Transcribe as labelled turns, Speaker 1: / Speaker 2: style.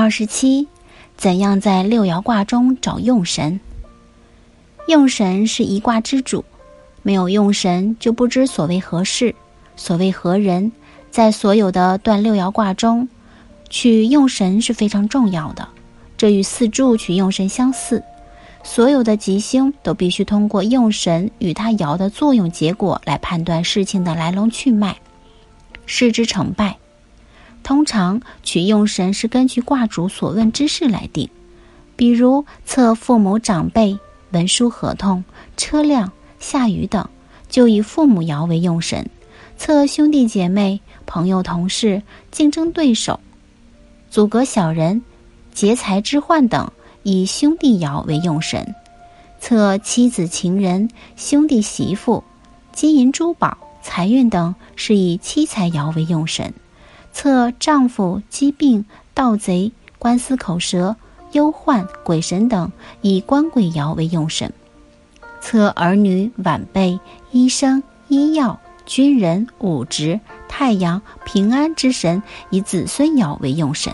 Speaker 1: 二十七，怎样在六爻卦中找用神？用神是一卦之主，没有用神就不知所谓何事，所谓何人。在所有的断六爻卦中，取用神是非常重要的，这与四柱取用神相似。所有的吉星都必须通过用神与它爻的作用结果来判断事情的来龙去脉，事之成败。通常取用神是根据卦主所问之事来定，比如测父母长辈、文书合同、车辆、下雨等，就以父母爻为用神；测兄弟姐妹、朋友、同事、竞争对手、阻隔小人、劫财之患等。以兄弟爻为用神，测妻子、情人、兄弟媳妇、金银珠宝、财运等，是以妻财爻为用神；测丈夫、疾病、盗贼、官司口舌、忧患、鬼神等，以官鬼爻为用神；测儿女、晚辈、医生、医药、军人、武职、太阳、平安之神，以子孙爻为用神。